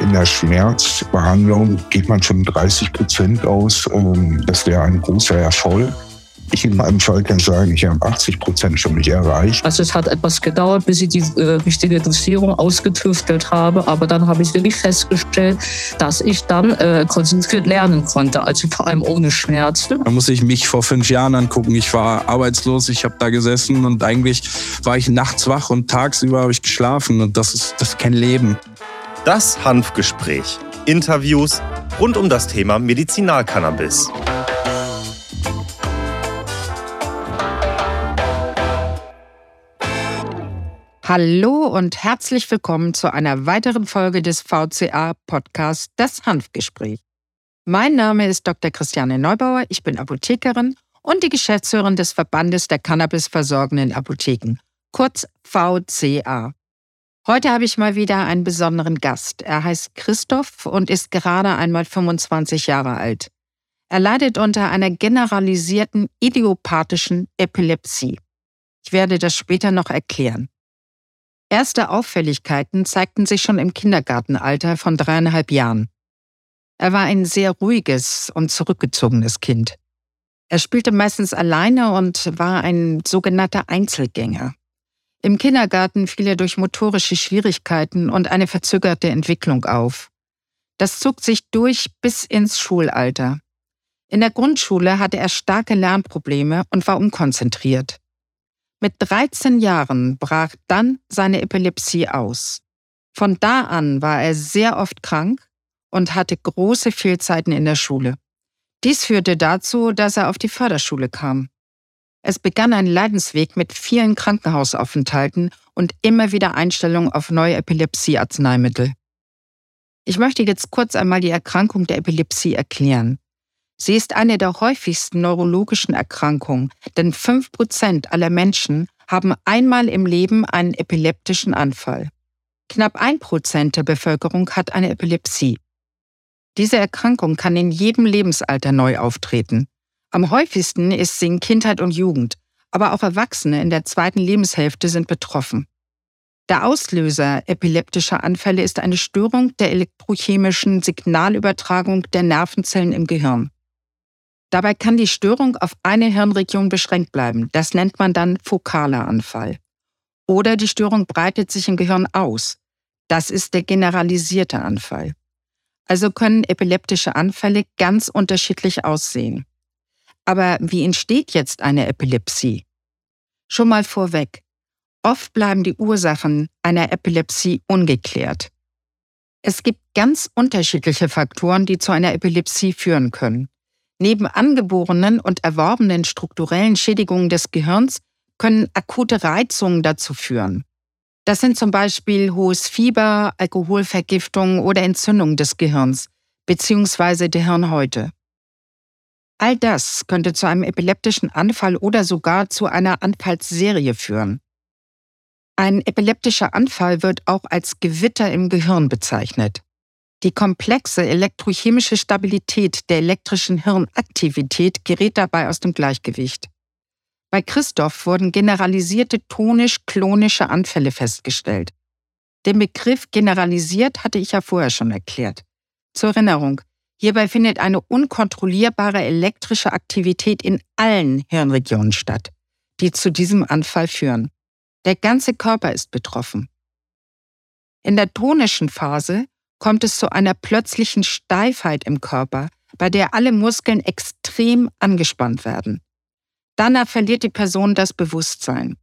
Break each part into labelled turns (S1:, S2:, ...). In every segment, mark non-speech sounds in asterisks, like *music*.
S1: In der Schmerzbehandlung geht man schon 30 Prozent aus. Ähm, das wäre ein großer Erfolg. Ich in meinem Fall kann sagen, ich habe 80 Prozent schon nicht erreicht.
S2: Also es hat etwas gedauert, bis ich die äh, richtige Dosierung ausgetüftelt habe. Aber dann habe ich wirklich festgestellt, dass ich dann äh, konzentriert lernen konnte, also vor allem ohne Schmerzen.
S3: Da muss ich mich vor fünf Jahren angucken. Ich war arbeitslos, ich habe da gesessen und eigentlich war ich nachts wach und tagsüber habe ich geschlafen. Und das ist, das ist kein Leben.
S4: Das Hanfgespräch. Interviews rund um das Thema Medizinalcannabis.
S5: Hallo und herzlich willkommen zu einer weiteren Folge des VCA-Podcasts Das Hanfgespräch. Mein Name ist Dr. Christiane Neubauer, ich bin Apothekerin und die Geschäftsführerin des Verbandes der Cannabis-versorgenden Apotheken, kurz VCA. Heute habe ich mal wieder einen besonderen Gast. Er heißt Christoph und ist gerade einmal 25 Jahre alt. Er leidet unter einer generalisierten idiopathischen Epilepsie. Ich werde das später noch erklären. Erste Auffälligkeiten zeigten sich schon im Kindergartenalter von dreieinhalb Jahren. Er war ein sehr ruhiges und zurückgezogenes Kind. Er spielte meistens alleine und war ein sogenannter Einzelgänger. Im Kindergarten fiel er durch motorische Schwierigkeiten und eine verzögerte Entwicklung auf. Das zog sich durch bis ins Schulalter. In der Grundschule hatte er starke Lernprobleme und war unkonzentriert. Mit 13 Jahren brach dann seine Epilepsie aus. Von da an war er sehr oft krank und hatte große Fehlzeiten in der Schule. Dies führte dazu, dass er auf die Förderschule kam. Es begann ein Leidensweg mit vielen Krankenhausaufenthalten und immer wieder Einstellungen auf neue Epilepsiearzneimittel. Ich möchte jetzt kurz einmal die Erkrankung der Epilepsie erklären. Sie ist eine der häufigsten neurologischen Erkrankungen, denn 5% aller Menschen haben einmal im Leben einen epileptischen Anfall. Knapp 1% der Bevölkerung hat eine Epilepsie. Diese Erkrankung kann in jedem Lebensalter neu auftreten. Am häufigsten ist sie in Kindheit und Jugend, aber auch Erwachsene in der zweiten Lebenshälfte sind betroffen. Der Auslöser epileptischer Anfälle ist eine Störung der elektrochemischen Signalübertragung der Nervenzellen im Gehirn. Dabei kann die Störung auf eine Hirnregion beschränkt bleiben. Das nennt man dann fokaler Anfall. Oder die Störung breitet sich im Gehirn aus. Das ist der generalisierte Anfall. Also können epileptische Anfälle ganz unterschiedlich aussehen. Aber wie entsteht jetzt eine Epilepsie? Schon mal vorweg. Oft bleiben die Ursachen einer Epilepsie ungeklärt. Es gibt ganz unterschiedliche Faktoren, die zu einer Epilepsie führen können. Neben angeborenen und erworbenen strukturellen Schädigungen des Gehirns können akute Reizungen dazu führen. Das sind zum Beispiel hohes Fieber, Alkoholvergiftung oder Entzündung des Gehirns bzw. der Hirnhäute. All das könnte zu einem epileptischen Anfall oder sogar zu einer Anfallsserie führen. Ein epileptischer Anfall wird auch als Gewitter im Gehirn bezeichnet. Die komplexe elektrochemische Stabilität der elektrischen Hirnaktivität gerät dabei aus dem Gleichgewicht. Bei Christoph wurden generalisierte tonisch-klonische Anfälle festgestellt. Den Begriff generalisiert hatte ich ja vorher schon erklärt. Zur Erinnerung, hierbei findet eine unkontrollierbare elektrische Aktivität in allen Hirnregionen statt, die zu diesem Anfall führen. Der ganze Körper ist betroffen. In der tonischen Phase kommt es zu einer plötzlichen Steifheit im Körper, bei der alle Muskeln extrem angespannt werden. Danach verliert die Person das Bewusstsein.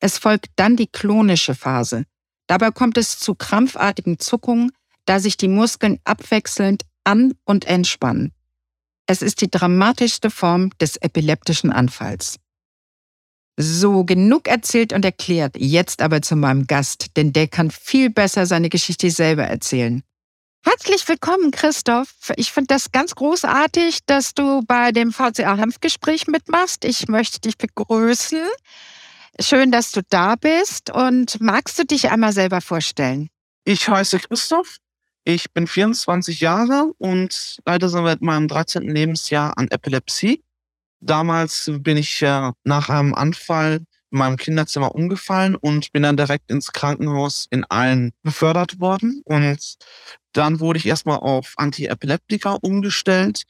S5: Es folgt dann die klonische Phase. Dabei kommt es zu krampfartigen Zuckungen, da sich die Muskeln abwechselnd an- und entspannen. Es ist die dramatischste Form des epileptischen Anfalls. So, genug erzählt und erklärt. Jetzt aber zu meinem Gast, denn der kann viel besser seine Geschichte selber erzählen. Herzlich willkommen, Christoph. Ich finde das ganz großartig, dass du bei dem VCA-Hanfgespräch mitmachst. Ich möchte dich begrüßen. Schön, dass du da bist. Und magst du dich einmal selber vorstellen?
S6: Ich heiße Christoph. Ich bin 24 Jahre und leide seit meinem 13. Lebensjahr an Epilepsie. Damals bin ich äh, nach einem Anfall in meinem Kinderzimmer umgefallen und bin dann direkt ins Krankenhaus in Aalen befördert worden. Und dann wurde ich erstmal auf Antiepileptika umgestellt.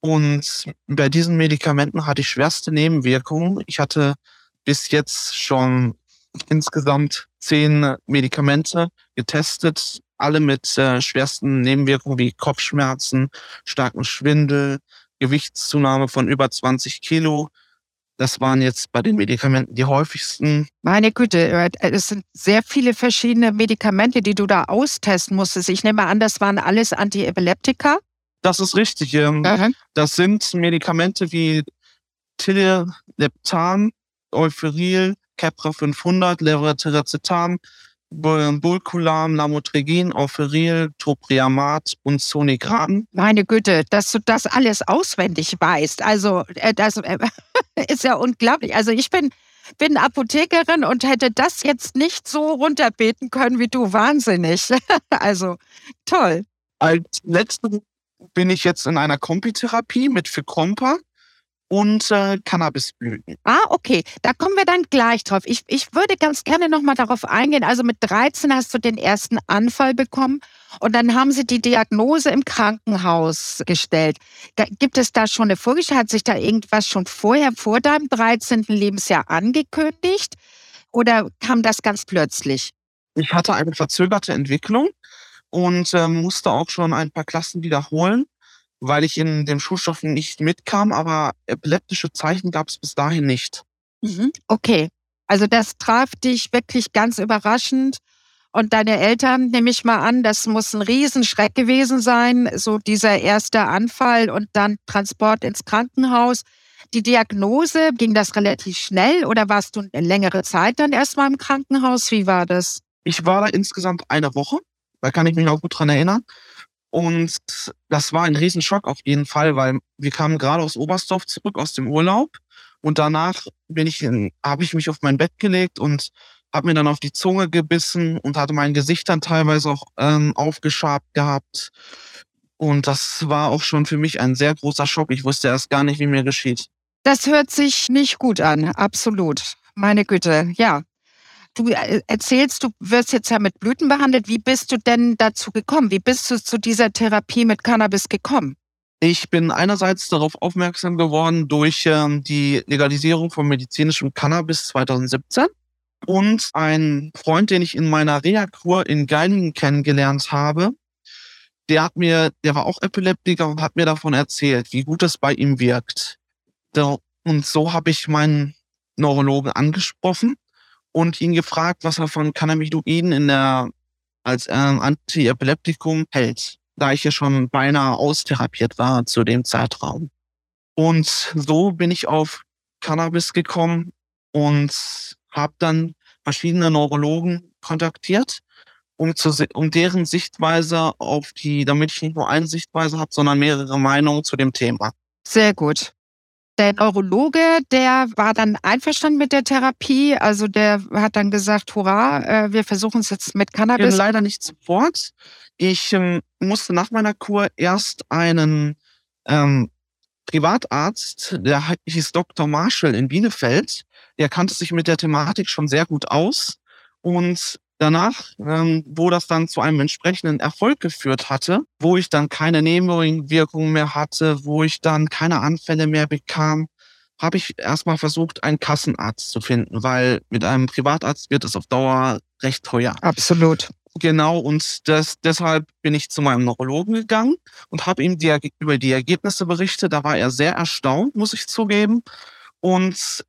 S6: Und bei diesen Medikamenten hatte ich schwerste Nebenwirkungen. Ich hatte bis jetzt schon insgesamt zehn Medikamente getestet, alle mit äh, schwersten Nebenwirkungen wie Kopfschmerzen, starken Schwindel, Gewichtszunahme von über 20 Kilo. Das waren jetzt bei den Medikamenten die häufigsten.
S5: Meine Güte, äh, es sind sehr viele verschiedene Medikamente, die du da austesten musstest. Ich nehme an, das waren alles Antiepileptika.
S6: Das ist richtig. Ähm, das sind Medikamente wie Tileleptan, Euphril, Kepra 500, Levetiracetam, Bulkulam, Lamotrigin, Orferil, Topriamat und Zonegran.
S5: Meine Güte, dass du das alles auswendig weißt. Also, äh, das äh, *laughs* ist ja unglaublich. Also, ich bin, bin Apothekerin und hätte das jetzt nicht so runterbeten können wie du. Wahnsinnig. *laughs* also, toll.
S6: Als letzte bin ich jetzt in einer Kompitherapie mit Ficompa und äh, Cannabisblüten.
S5: Ah, okay. Da kommen wir dann gleich drauf. Ich, ich würde ganz gerne nochmal darauf eingehen. Also mit 13 hast du den ersten Anfall bekommen und dann haben sie die Diagnose im Krankenhaus gestellt. Gibt es da schon eine Vorgeschichte? Hat sich da irgendwas schon vorher, vor deinem 13. Lebensjahr angekündigt? Oder kam das ganz plötzlich?
S6: Ich hatte eine verzögerte Entwicklung und äh, musste auch schon ein paar Klassen wiederholen weil ich in den Schulstoffen nicht mitkam, aber epileptische Zeichen gab es bis dahin nicht.
S5: Mhm. Okay, also das traf dich wirklich ganz überraschend. Und deine Eltern, nehme ich mal an, das muss ein Riesenschreck gewesen sein, so dieser erste Anfall und dann Transport ins Krankenhaus. Die Diagnose, ging das relativ schnell oder warst du eine längere Zeit dann erstmal im Krankenhaus? Wie war das?
S6: Ich war da insgesamt eine Woche, da kann ich mich noch gut dran erinnern. Und das war ein Riesenschock auf jeden Fall, weil wir kamen gerade aus Oberstdorf zurück aus dem Urlaub und danach bin ich habe ich mich auf mein Bett gelegt und habe mir dann auf die Zunge gebissen und hatte mein Gesicht dann teilweise auch ähm, aufgeschabt gehabt. Und das war auch schon für mich ein sehr großer Schock. Ich wusste erst gar nicht, wie mir geschieht.
S5: Das hört sich nicht gut an, absolut. Meine Güte, ja. Du äh, erzählst, du wirst jetzt ja mit Blüten behandelt. Wie bist du denn dazu gekommen? Wie bist du zu dieser Therapie mit Cannabis gekommen?
S6: Ich bin einerseits darauf aufmerksam geworden durch ähm, die Legalisierung von medizinischem Cannabis 2017 und ein Freund, den ich in meiner Reha-Kur in Geilingen kennengelernt habe, der hat mir, der war auch Epileptiker und hat mir davon erzählt, wie gut es bei ihm wirkt. Und so habe ich meinen Neurologen angesprochen und ihn gefragt, was er von Cannabinoiden in der, als ähm, Antiepileptikum hält, da ich ja schon beinahe austherapiert war zu dem Zeitraum. Und so bin ich auf Cannabis gekommen und habe dann verschiedene Neurologen kontaktiert, um, zu, um deren Sichtweise auf die, damit ich nicht nur eine Sichtweise habe, sondern mehrere Meinungen zu dem Thema.
S5: Sehr gut. Der Neurologe, der war dann einverstanden mit der Therapie. Also der hat dann gesagt, hurra, äh, wir versuchen es jetzt mit Cannabis.
S6: Leider nicht sofort. Ich ähm, musste nach meiner Kur erst einen ähm, Privatarzt, der hieß Dr. Marshall in Bielefeld, der kannte sich mit der Thematik schon sehr gut aus. Und danach, ähm, wo das dann zu einem entsprechenden Erfolg geführt hatte, wo ich dann keine Nebenwirkungen mehr hatte, wo ich dann keine Anfälle mehr bekam, habe ich erstmal versucht, einen Kassenarzt zu finden, weil mit einem Privatarzt wird es auf Dauer recht teuer.
S5: Absolut.
S6: Genau, und das, deshalb bin ich zu meinem Neurologen gegangen und habe ihm die, über die Ergebnisse berichtet. Da war er sehr erstaunt, muss ich zugeben. Und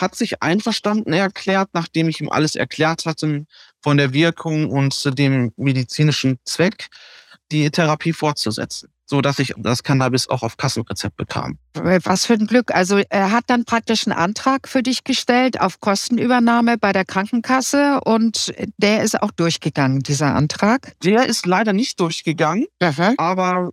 S6: hat sich einverstanden erklärt, nachdem ich ihm alles erklärt hatte von der Wirkung und dem medizinischen Zweck, die Therapie fortzusetzen, so dass ich das Cannabis auch auf Kassenrezept bekam.
S5: Was für ein Glück. Also er hat dann praktisch einen Antrag für dich gestellt auf Kostenübernahme bei der Krankenkasse und der ist auch durchgegangen, dieser Antrag?
S6: Der ist leider nicht durchgegangen, Aha. aber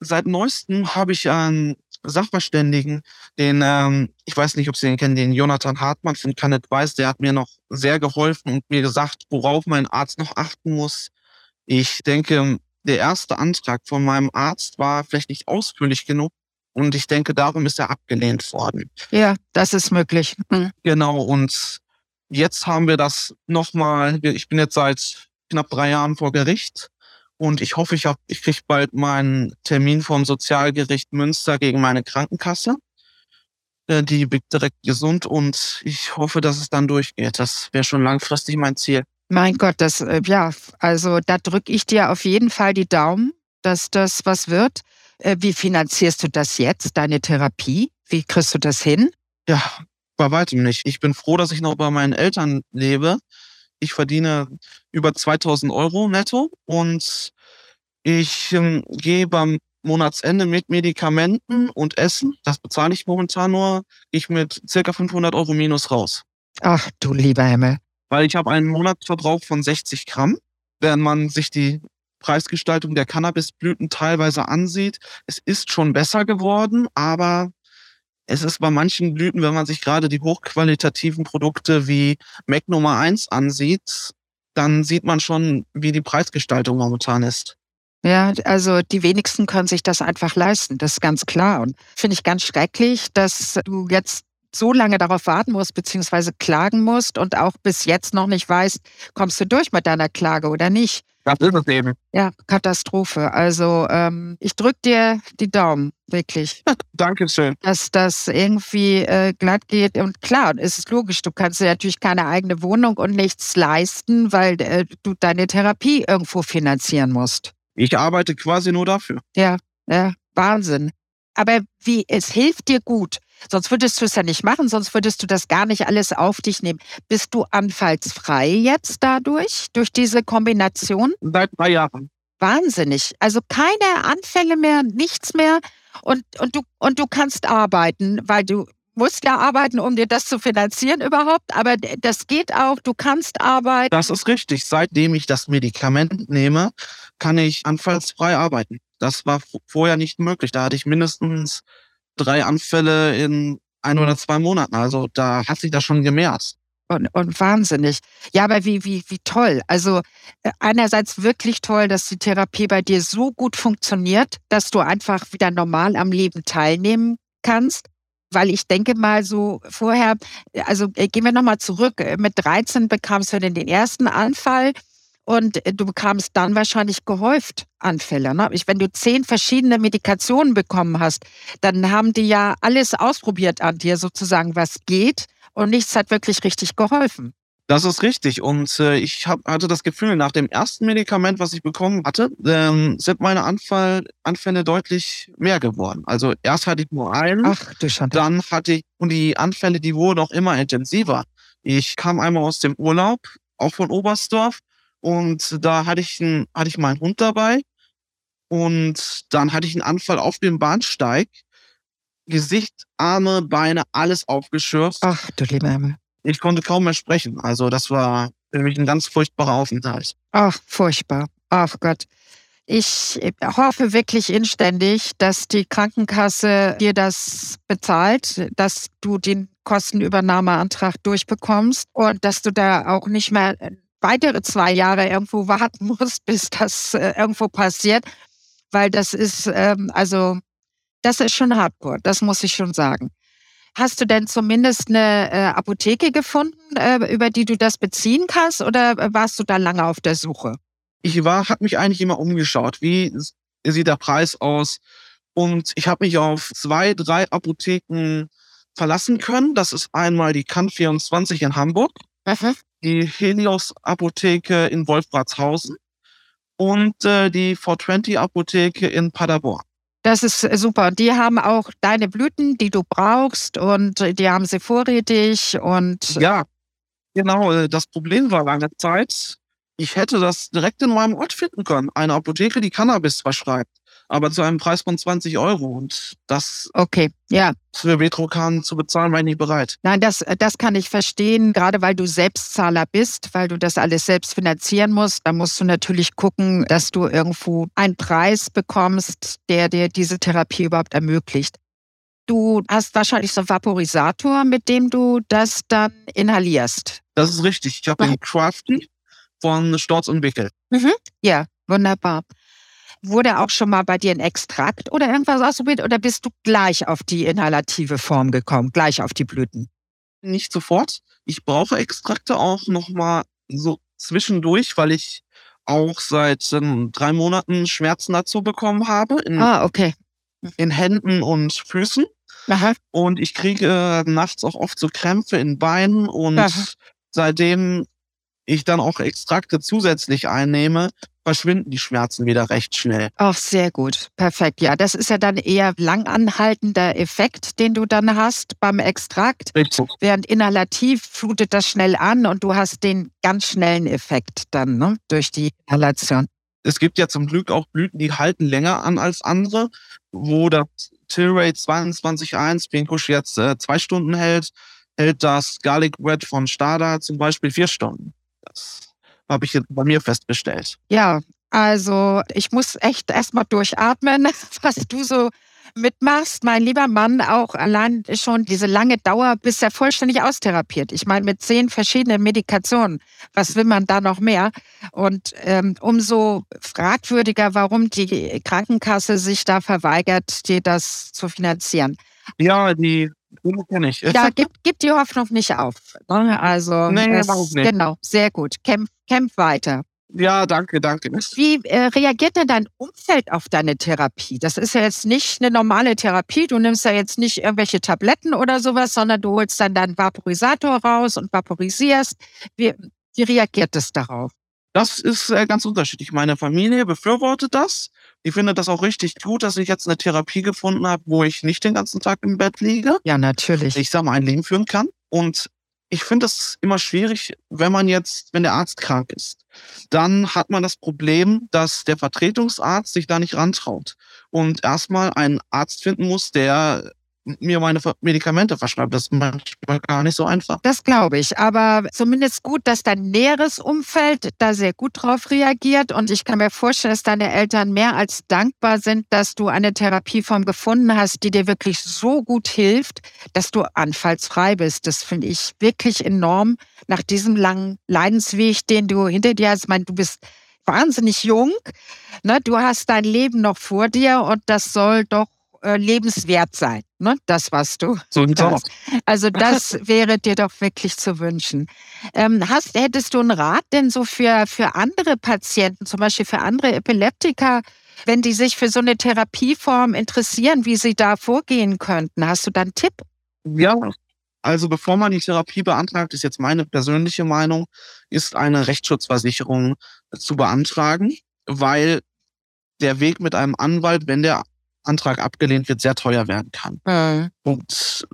S6: seit neuestem habe ich einen Sachverständigen, den, ähm, ich weiß nicht, ob Sie den kennen, den Jonathan Hartmann von Canet Weiß, der hat mir noch sehr geholfen und mir gesagt, worauf mein Arzt noch achten muss. Ich denke, der erste Antrag von meinem Arzt war vielleicht nicht ausführlich genug und ich denke, darum ist er abgelehnt worden.
S5: Ja, das ist möglich.
S6: Mhm. Genau, und jetzt haben wir das nochmal, ich bin jetzt seit knapp drei Jahren vor Gericht und ich hoffe, ich, hab, ich kriege bald meinen Termin vom Sozialgericht Münster gegen meine Krankenkasse. Äh, die blickt direkt gesund und ich hoffe, dass es dann durchgeht. Das wäre schon langfristig mein Ziel.
S5: Mein Gott, das, äh, ja, also da drücke ich dir auf jeden Fall die Daumen, dass das was wird. Äh, wie finanzierst du das jetzt, deine Therapie? Wie kriegst du das hin?
S6: Ja, bei weitem nicht. Ich bin froh, dass ich noch bei meinen Eltern lebe. Ich verdiene über 2000 Euro netto und ich ähm, gehe beim Monatsende mit Medikamenten und Essen, das bezahle ich momentan nur, ich mit circa 500 Euro minus raus.
S5: Ach du lieber Himmel.
S6: Weil ich habe einen Monatsverbrauch von 60 Gramm. Wenn man sich die Preisgestaltung der Cannabisblüten teilweise ansieht, es ist schon besser geworden, aber es ist bei manchen Blüten, wenn man sich gerade die hochqualitativen Produkte wie Mac Nummer 1 ansieht, dann sieht man schon, wie die Preisgestaltung momentan ist.
S5: Ja, also die wenigsten können sich das einfach leisten, das ist ganz klar. Und finde ich ganz schrecklich, dass du jetzt so lange darauf warten musst, beziehungsweise klagen musst und auch bis jetzt noch nicht weißt, kommst du durch mit deiner Klage oder nicht.
S6: Das ist es eben.
S5: Ja, Katastrophe. Also ähm, ich drücke dir die Daumen, wirklich.
S6: Dankeschön.
S5: Dass das irgendwie äh, glatt geht. Und klar, es ist logisch, du kannst dir natürlich keine eigene Wohnung und nichts leisten, weil äh, du deine Therapie irgendwo finanzieren musst.
S6: Ich arbeite quasi nur dafür.
S5: Ja, ja, Wahnsinn. Aber wie, es hilft dir gut. Sonst würdest du es ja nicht machen, sonst würdest du das gar nicht alles auf dich nehmen. Bist du anfallsfrei jetzt dadurch, durch diese Kombination?
S6: Seit drei Jahren.
S5: Wahnsinnig. Also keine Anfälle mehr, nichts mehr. Und, und, du, und du kannst arbeiten, weil du musst ja arbeiten, um dir das zu finanzieren überhaupt. Aber das geht auch, du kannst arbeiten.
S6: Das ist richtig. Seitdem ich das Medikament nehme, kann ich anfallsfrei arbeiten. Das war vorher nicht möglich. Da hatte ich mindestens drei Anfälle in ein oder zwei Monaten. Also da hat sich das schon gemehrt.
S5: Und, und wahnsinnig. Ja, aber wie, wie, wie toll. Also äh, einerseits wirklich toll, dass die Therapie bei dir so gut funktioniert, dass du einfach wieder normal am Leben teilnehmen kannst. Weil ich denke mal so vorher, also äh, gehen wir nochmal zurück. Mit 13 bekamst du denn den ersten Anfall und äh, du bekamst dann wahrscheinlich gehäuft Anfälle. Ne? Wenn du zehn verschiedene Medikationen bekommen hast, dann haben die ja alles ausprobiert an dir sozusagen, was geht. Und nichts hat wirklich richtig geholfen.
S6: Das ist richtig. Und äh, ich hab, hatte das Gefühl, nach dem ersten Medikament, was ich bekommen hatte, ähm, sind meine Anfall, Anfälle deutlich mehr geworden. Also erst hatte ich nur einen,
S5: Ach, du Schande.
S6: dann hatte ich, und die Anfälle, die wurden auch immer intensiver. Ich kam einmal aus dem Urlaub, auch von Oberstdorf, und da hatte ich, einen, hatte ich meinen Hund dabei. Und dann hatte ich einen Anfall auf dem Bahnsteig. Gesicht, Arme, Beine, alles aufgeschürft.
S5: Ach, du lieber Himmel.
S6: Ich konnte kaum mehr sprechen. Also das war für mich ein ganz furchtbarer Aufenthalt.
S5: Ach, furchtbar. Ach Gott. Ich hoffe wirklich inständig, dass die Krankenkasse dir das bezahlt, dass du den Kostenübernahmeantrag durchbekommst und dass du da auch nicht mehr weitere zwei Jahre irgendwo warten *laughs* musst, bis das äh, irgendwo passiert, weil das ist, ähm, also, das ist schon hardcore, das muss ich schon sagen. Hast du denn zumindest eine äh, Apotheke gefunden, äh, über die du das beziehen kannst, oder warst du da lange auf der Suche?
S6: Ich war, habe mich eigentlich immer umgeschaut, wie sieht der Preis aus, und ich habe mich auf zwei, drei Apotheken verlassen können. Das ist einmal die Kann 24 in Hamburg. Mhm die Helios Apotheke in Wolfratshausen und äh, die 420 Apotheke in Paderborn.
S5: Das ist äh, super. Die haben auch deine Blüten, die du brauchst und die haben sie vorrätig und
S6: ja, genau. Äh, das Problem war lange Zeit, ich hätte das direkt in meinem Ort finden können. Eine Apotheke, die Cannabis verschreibt aber zu einem Preis von 20 Euro. Und das
S5: okay, ja.
S6: für Vetrokan zu bezahlen, war ich nicht bereit.
S5: Nein, das, das kann ich verstehen, gerade weil du Selbstzahler bist, weil du das alles selbst finanzieren musst. Da musst du natürlich gucken, dass du irgendwo einen Preis bekommst, der dir diese Therapie überhaupt ermöglicht. Du hast wahrscheinlich so einen Vaporisator, mit dem du das dann inhalierst.
S6: Das ist richtig. Ich habe den Crafty von Storz und Wickel.
S5: Mhm. Ja, wunderbar. Wurde auch schon mal bei dir ein Extrakt oder irgendwas ausprobiert oder bist du gleich auf die inhalative Form gekommen, gleich auf die Blüten?
S6: Nicht sofort. Ich brauche Extrakte auch nochmal so zwischendurch, weil ich auch seit ähm, drei Monaten Schmerzen dazu bekommen habe.
S5: In, ah, okay.
S6: In Händen und Füßen.
S5: Aha.
S6: Und ich kriege äh, nachts auch oft so Krämpfe in Beinen und Aha. seitdem ich dann auch Extrakte zusätzlich einnehme, verschwinden die Schmerzen wieder recht schnell.
S5: Ach, sehr gut. Perfekt. Ja, das ist ja dann eher langanhaltender Effekt, den du dann hast beim Extrakt.
S6: Richtig.
S5: Während inhalativ flutet das schnell an und du hast den ganz schnellen Effekt dann ne, durch die Inhalation.
S6: Es gibt ja zum Glück auch Blüten, die halten länger an als andere, wo das Tilray 22.1 Pinkush jetzt äh, zwei Stunden hält, hält das Garlic Red von Stada zum Beispiel vier Stunden. Das habe ich jetzt bei mir festgestellt.
S5: Ja, also ich muss echt erstmal durchatmen, *laughs* was du so mitmachst, mein lieber Mann, auch allein schon diese lange Dauer, bis er vollständig austherapiert. Ich meine, mit zehn verschiedenen Medikationen, was will man da noch mehr? Und ähm, umso fragwürdiger, warum die Krankenkasse sich da verweigert, dir das zu finanzieren.
S6: Ja, die kenne ich.
S5: Ja, gib, gib die Hoffnung nicht auf. Ne? Also,
S6: nee, es, nicht.
S5: genau, sehr gut. Kämpf, kämpf weiter.
S6: Ja, danke, danke.
S5: Wie äh, reagiert denn dein Umfeld auf deine Therapie? Das ist ja jetzt nicht eine normale Therapie. Du nimmst ja jetzt nicht irgendwelche Tabletten oder sowas, sondern du holst dann deinen Vaporisator raus und vaporisierst. Wie, wie reagiert es darauf?
S6: Das ist äh, ganz unterschiedlich. Meine Familie befürwortet das. Ich finde das auch richtig gut, dass ich jetzt eine Therapie gefunden habe, wo ich nicht den ganzen Tag im Bett liege.
S5: Ja, natürlich.
S6: Ich sag mal, ein Leben führen kann. Und ich finde das immer schwierig, wenn man jetzt, wenn der Arzt krank ist. Dann hat man das Problem, dass der Vertretungsarzt sich da nicht rantraut und erstmal einen Arzt finden muss, der mir meine Medikamente verschreibt. Das ist manchmal gar nicht so einfach.
S5: Das glaube ich. Aber zumindest gut, dass dein näheres Umfeld da sehr gut drauf reagiert. Und ich kann mir vorstellen, dass deine Eltern mehr als dankbar sind, dass du eine Therapieform gefunden hast, die dir wirklich so gut hilft, dass du anfallsfrei bist. Das finde ich wirklich enorm nach diesem langen Leidensweg, den du hinter dir hast. Ich meine, du bist wahnsinnig jung. Ne? Du hast dein Leben noch vor dir und das soll doch äh, lebenswert sein, ne? das, was du
S6: so hast.
S5: Also *laughs* das wäre dir doch wirklich zu wünschen. Ähm, hast, hättest du einen Rat denn so für, für andere Patienten, zum Beispiel für andere Epileptiker, wenn die sich für so eine Therapieform interessieren, wie sie da vorgehen könnten? Hast du da einen Tipp?
S6: Ja, also bevor man die Therapie beantragt, ist jetzt meine persönliche Meinung, ist eine Rechtsschutzversicherung zu beantragen, weil der Weg mit einem Anwalt, wenn der Antrag abgelehnt wird, sehr teuer werden kann.
S5: Mhm.
S6: Und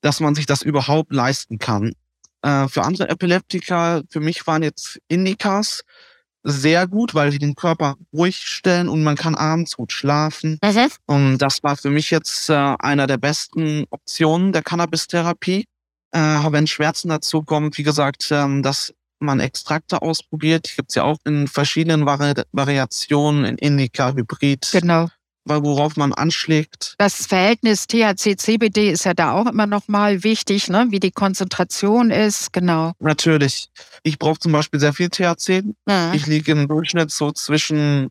S6: dass man sich das überhaupt leisten kann. Äh, für andere Epileptiker, für mich waren jetzt Indicas sehr gut, weil sie den Körper ruhig stellen und man kann abends gut schlafen.
S5: Mhm.
S6: Und das war für mich jetzt äh, einer der besten Optionen der Cannabis-Therapie. Äh, wenn Schmerzen dazu kommen, wie gesagt, ähm, dass man Extrakte ausprobiert. Die gibt es ja auch in verschiedenen Vari Variationen, in Indica, Hybrid.
S5: Genau
S6: worauf man anschlägt.
S5: Das Verhältnis THC-CBD ist ja da auch immer noch mal wichtig, ne? wie die Konzentration ist, genau.
S6: Natürlich. Ich brauche zum Beispiel sehr viel THC. Ja. Ich liege im Durchschnitt so zwischen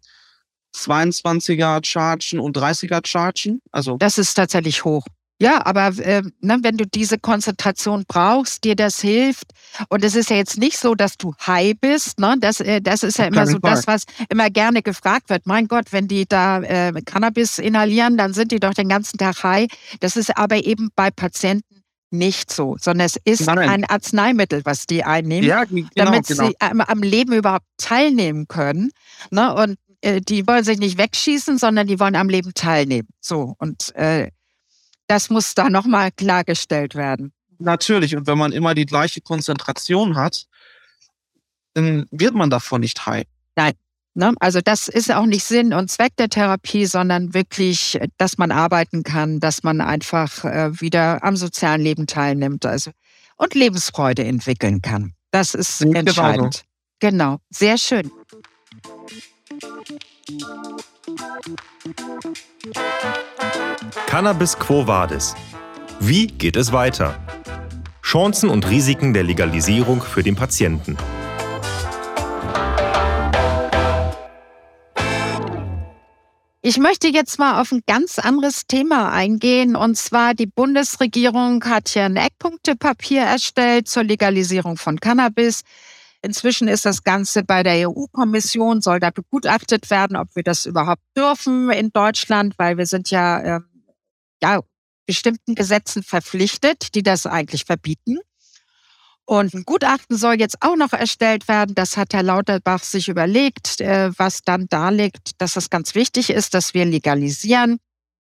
S6: 22er Chargen und 30er Chargen. Also
S5: das ist tatsächlich hoch. Ja, aber äh, ne, wenn du diese Konzentration brauchst, dir das hilft. Und es ist ja jetzt nicht so, dass du high bist. Ne? Das, äh, das ist ja immer so das, was immer gerne gefragt wird. Mein Gott, wenn die da äh, Cannabis inhalieren, dann sind die doch den ganzen Tag high. Das ist aber eben bei Patienten nicht so, sondern es ist Nein. ein Arzneimittel, was die einnehmen,
S6: ja, genau,
S5: damit
S6: genau.
S5: sie am, am, Leben überhaupt teilnehmen können. Ne? Und äh, die wollen sich nicht wegschießen, sondern die wollen am Leben teilnehmen. So und äh, das muss da nochmal klargestellt werden.
S6: Natürlich. Und wenn man immer die gleiche Konzentration hat, dann wird man davon nicht high.
S5: Nein. Ne? Also das ist auch nicht Sinn und Zweck der Therapie, sondern wirklich, dass man arbeiten kann, dass man einfach äh, wieder am sozialen Leben teilnimmt also, und Lebensfreude entwickeln kann. Das ist entscheidend. Genau, sehr schön.
S4: Cannabis Quo Vadis. Wie geht es weiter? Chancen und Risiken der Legalisierung für den Patienten.
S5: Ich möchte jetzt mal auf ein ganz anderes Thema eingehen. Und zwar die Bundesregierung hat ja ein Eckpunktepapier erstellt zur Legalisierung von Cannabis. Inzwischen ist das Ganze bei der EU-Kommission, soll da begutachtet werden, ob wir das überhaupt dürfen in Deutschland, weil wir sind ja, äh, ja bestimmten Gesetzen verpflichtet, die das eigentlich verbieten. Und ein Gutachten soll jetzt auch noch erstellt werden. Das hat Herr Lauterbach sich überlegt, äh, was dann darlegt, dass es ganz wichtig ist, dass wir legalisieren.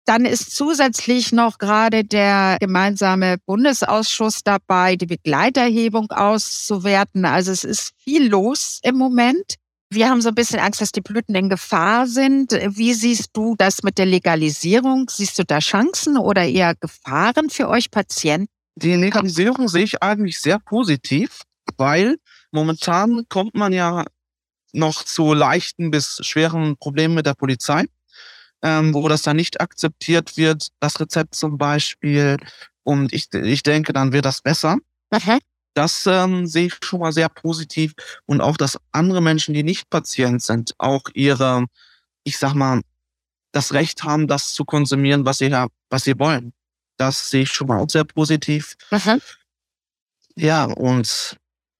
S5: Dann ist zusätzlich noch gerade der gemeinsame Bundesausschuss dabei, die Begleiterhebung auszuwerten. Also es ist viel los im Moment. Wir haben so ein bisschen Angst, dass die Blüten in Gefahr sind. Wie siehst du das mit der Legalisierung? Siehst du da Chancen oder eher Gefahren für euch Patienten?
S6: Die Legalisierung sehe ich eigentlich sehr positiv, weil momentan kommt man ja noch zu leichten bis schweren Problemen mit der Polizei, ähm, wo das dann nicht akzeptiert wird, das Rezept zum Beispiel. Und ich, ich denke, dann wird das besser.
S5: Okay.
S6: Das ähm, sehe ich schon mal sehr positiv. Und auch, dass andere Menschen, die nicht Patient sind, auch ihre, ich sag mal, das Recht haben, das zu konsumieren, was sie, was sie wollen. Das sehe ich schon mal auch sehr positiv.
S5: Mhm.
S6: Ja, und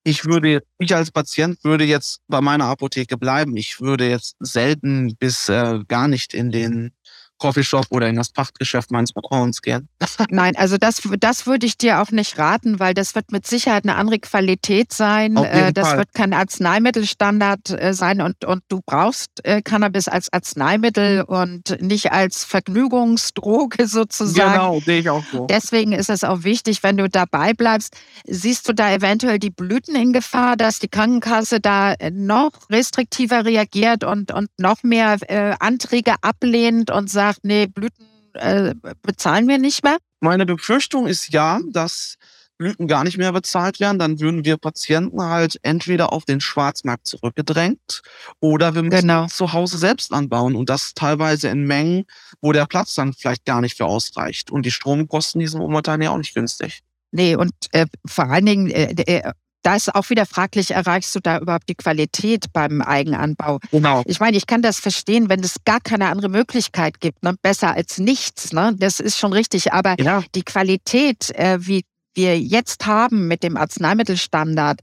S6: ich würde, ich als Patient würde jetzt bei meiner Apotheke bleiben. Ich würde jetzt selten bis äh, gar nicht in den Coffeeshop oder in das Pachtgeschäft meines Vertrauens gehen.
S5: Nein, also das, das würde ich dir auch nicht raten, weil das wird mit Sicherheit eine andere Qualität sein. Äh, das Fall. wird kein Arzneimittelstandard äh, sein und, und du brauchst äh, Cannabis als Arzneimittel und nicht als Vergnügungsdroge *laughs* sozusagen.
S6: Genau, sehe ich auch so.
S5: Deswegen ist es auch wichtig, wenn du dabei bleibst, siehst du da eventuell die Blüten in Gefahr, dass die Krankenkasse da noch restriktiver reagiert und, und noch mehr Anträge ablehnt und sagt, sagt, nee, Blüten äh, bezahlen wir nicht mehr?
S6: Meine Befürchtung ist ja, dass Blüten gar nicht mehr bezahlt werden, dann würden wir Patienten halt entweder auf den Schwarzmarkt zurückgedrängt oder wir müssen genau. zu Hause selbst anbauen und das teilweise in Mengen, wo der Platz dann vielleicht gar nicht für ausreicht. Und die Stromkosten, die sind momentan ja auch nicht günstig.
S5: Nee, und äh, vor allen Dingen, äh, äh da ist auch wieder fraglich, erreichst du da überhaupt die Qualität beim Eigenanbau?
S6: Genau.
S5: Ich meine, ich kann das verstehen, wenn es gar keine andere Möglichkeit gibt, ne? besser als nichts, ne? das ist schon richtig. Aber ja. die Qualität, äh, wie wir jetzt haben mit dem Arzneimittelstandard,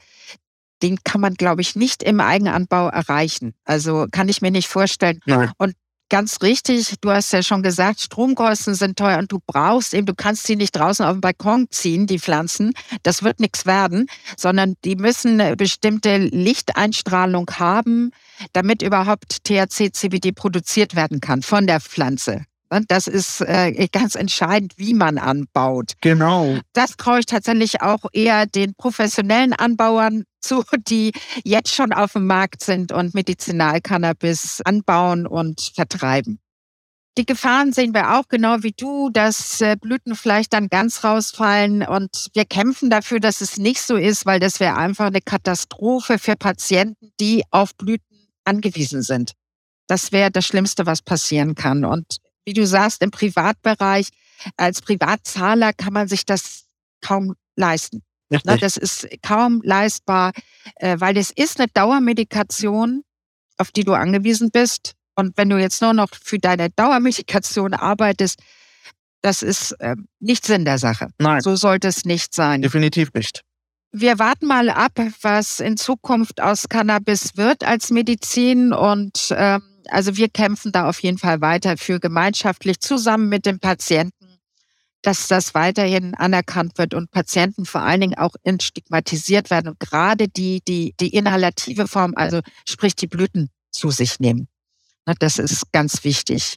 S5: den kann man, glaube ich, nicht im Eigenanbau erreichen. Also kann ich mir nicht vorstellen.
S6: Nein.
S5: Und ganz richtig. Du hast ja schon gesagt, Stromkosten sind teuer und du brauchst eben, du kannst sie nicht draußen auf den Balkon ziehen, die Pflanzen. Das wird nichts werden, sondern die müssen eine bestimmte Lichteinstrahlung haben, damit überhaupt THC-CBD produziert werden kann von der Pflanze. Das ist äh, ganz entscheidend, wie man anbaut.
S6: Genau.
S5: Das traue ich tatsächlich auch eher den professionellen Anbauern zu, die jetzt schon auf dem Markt sind und Medizinalcannabis anbauen und vertreiben. Die Gefahren sehen wir auch genau wie du, dass äh, Blüten vielleicht dann ganz rausfallen und wir kämpfen dafür, dass es nicht so ist, weil das wäre einfach eine Katastrophe für Patienten, die auf Blüten angewiesen sind. Das wäre das Schlimmste, was passieren kann. Und wie du sagst, im Privatbereich, als Privatzahler kann man sich das kaum leisten. Richtig. Das ist kaum leistbar, äh, weil es ist eine Dauermedikation, auf die du angewiesen bist. Und wenn du jetzt nur noch für deine Dauermedikation arbeitest, das ist äh, nicht Sinn der Sache.
S6: Nein.
S5: So sollte es nicht sein.
S6: Definitiv nicht.
S5: Wir warten mal ab, was in Zukunft aus Cannabis wird als Medizin und ähm, also wir kämpfen da auf jeden Fall weiter für gemeinschaftlich zusammen mit den Patienten, dass das weiterhin anerkannt wird und Patienten vor allen Dingen auch entstigmatisiert werden und gerade die, die die inhalative Form, also sprich die Blüten zu sich nehmen. Das ist ganz wichtig.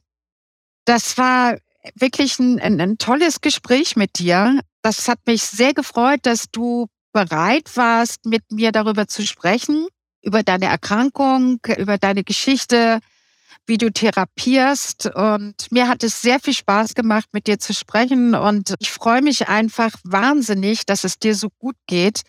S5: Das war wirklich ein, ein, ein tolles Gespräch mit dir. Das hat mich sehr gefreut, dass du bereit warst, mit mir darüber zu sprechen, über deine Erkrankung, über deine Geschichte, wie du therapierst. Und mir hat es sehr viel Spaß gemacht, mit dir zu sprechen. Und ich freue mich einfach wahnsinnig, dass es dir so gut geht,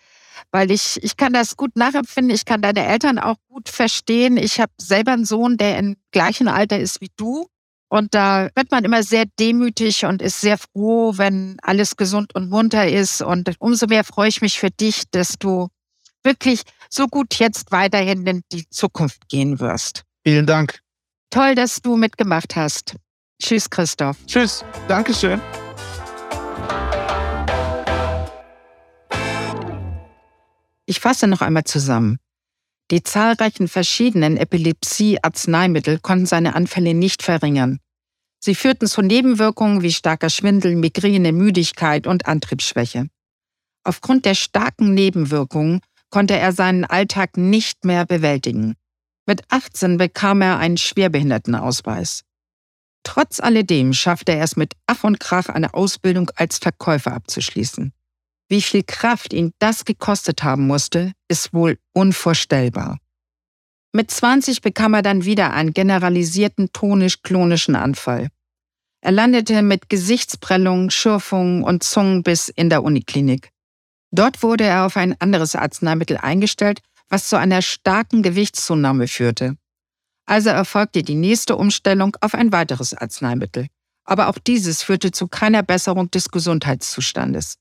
S5: weil ich, ich kann das gut nachempfinden. Ich kann deine Eltern auch gut verstehen. Ich habe selber einen Sohn, der im gleichen Alter ist wie du. Und da wird man immer sehr demütig und ist sehr froh, wenn alles gesund und munter ist. Und umso mehr freue ich mich für dich, dass du wirklich so gut jetzt weiterhin in die Zukunft gehen wirst.
S6: Vielen Dank.
S5: Toll, dass du mitgemacht hast. Tschüss, Christoph.
S6: Tschüss. Dankeschön.
S5: Ich fasse noch einmal zusammen. Die zahlreichen verschiedenen Epilepsie-Arzneimittel konnten seine Anfälle nicht verringern. Sie führten zu Nebenwirkungen wie starker Schwindel, Migräne, Müdigkeit und Antriebsschwäche. Aufgrund der starken Nebenwirkungen konnte er seinen Alltag nicht mehr bewältigen. Mit 18 bekam er einen Schwerbehindertenausweis. Trotz alledem schaffte er es mit Ach und Krach eine Ausbildung als Verkäufer abzuschließen. Wie viel Kraft ihn das gekostet haben musste, ist wohl unvorstellbar. Mit 20 bekam er dann wieder einen generalisierten tonisch-klonischen Anfall. Er landete mit Gesichtsprellungen, Schürfungen und Zungenbiss in der Uniklinik. Dort wurde er auf ein anderes Arzneimittel eingestellt, was zu einer starken Gewichtszunahme führte. Also erfolgte die nächste Umstellung auf ein weiteres Arzneimittel. Aber auch dieses führte zu keiner Besserung des Gesundheitszustandes.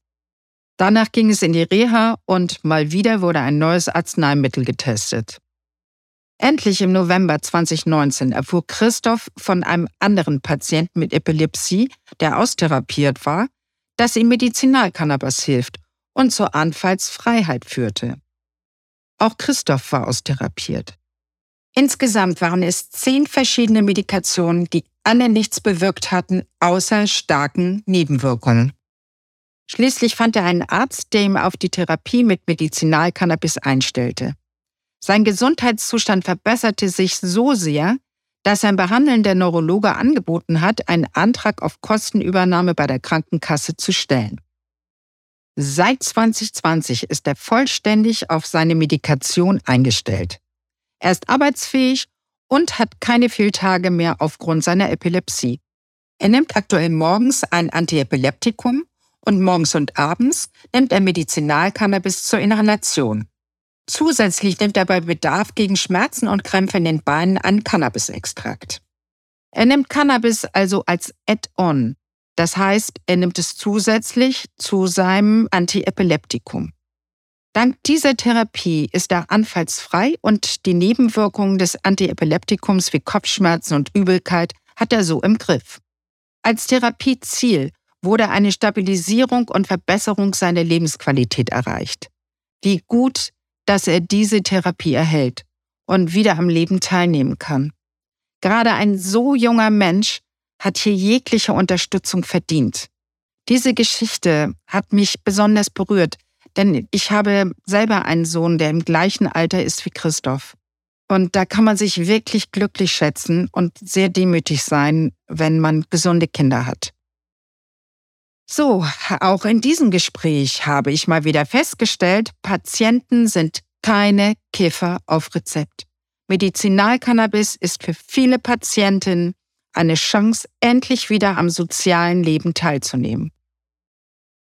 S5: Danach ging es in die Reha und mal wieder wurde ein neues Arzneimittel getestet. Endlich im November 2019 erfuhr Christoph von einem anderen Patienten mit Epilepsie, der austherapiert war, dass ihm Medizinalcannabis hilft und zur Anfallsfreiheit führte. Auch Christoph war austherapiert. Insgesamt waren es zehn verschiedene Medikationen, die alle nichts bewirkt hatten, außer starken Nebenwirkungen. Schließlich fand er einen Arzt, der ihm auf die Therapie mit Medizinalcannabis einstellte. Sein Gesundheitszustand verbesserte sich so sehr, dass ein behandelnder Neurologe angeboten hat, einen Antrag auf Kostenübernahme bei der Krankenkasse zu stellen. Seit 2020 ist er vollständig auf seine Medikation eingestellt. Er ist arbeitsfähig und hat keine Fehltage mehr aufgrund seiner Epilepsie. Er nimmt aktuell morgens ein Antiepileptikum und morgens und abends nimmt er Medizinalcannabis zur Inhalation. Zusätzlich nimmt er bei Bedarf gegen Schmerzen und Krämpfe in den Beinen einen Cannabisextrakt. Er nimmt Cannabis also als Add-on, das heißt, er nimmt es zusätzlich zu seinem Antiepileptikum. Dank dieser Therapie ist er anfallsfrei und die Nebenwirkungen des Antiepileptikums wie Kopfschmerzen und Übelkeit hat er so im Griff. Als Therapieziel wurde eine Stabilisierung und Verbesserung seiner Lebensqualität erreicht. Wie gut, dass er diese Therapie erhält und wieder am Leben teilnehmen kann. Gerade ein so junger Mensch hat hier jegliche Unterstützung verdient. Diese Geschichte hat mich besonders berührt, denn ich habe selber einen Sohn, der im gleichen Alter ist wie Christoph. Und da kann man sich wirklich glücklich schätzen und sehr demütig sein, wenn man gesunde Kinder hat. So, auch in diesem Gespräch habe ich mal wieder festgestellt, Patienten sind keine Kiffer auf Rezept. Medizinalcannabis ist für viele Patientinnen eine Chance, endlich wieder am sozialen Leben teilzunehmen.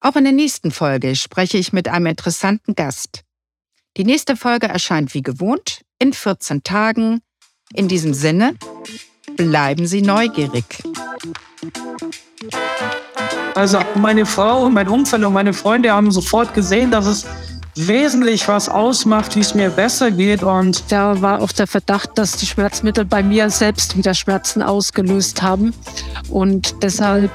S5: Auch in der nächsten Folge spreche ich mit einem interessanten Gast. Die nächste Folge erscheint wie gewohnt in 14 Tagen. In diesem Sinne, bleiben Sie neugierig.
S7: Also meine Frau, mein Umfeld und meine Freunde haben sofort gesehen, dass es wesentlich was ausmacht, wie es mir besser geht. Und
S2: da war auch der Verdacht, dass die Schmerzmittel bei mir selbst wieder Schmerzen ausgelöst haben. Und deshalb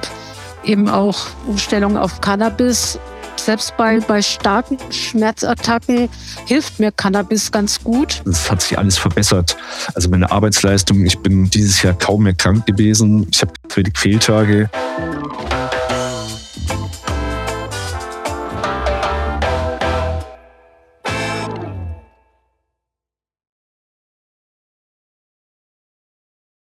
S2: eben auch Umstellung auf Cannabis. Selbst bei, bei starken Schmerzattacken hilft mir Cannabis ganz gut.
S8: Es hat sich alles verbessert. Also meine Arbeitsleistung, ich bin dieses Jahr kaum mehr krank gewesen. Ich habe wenig Fehltage.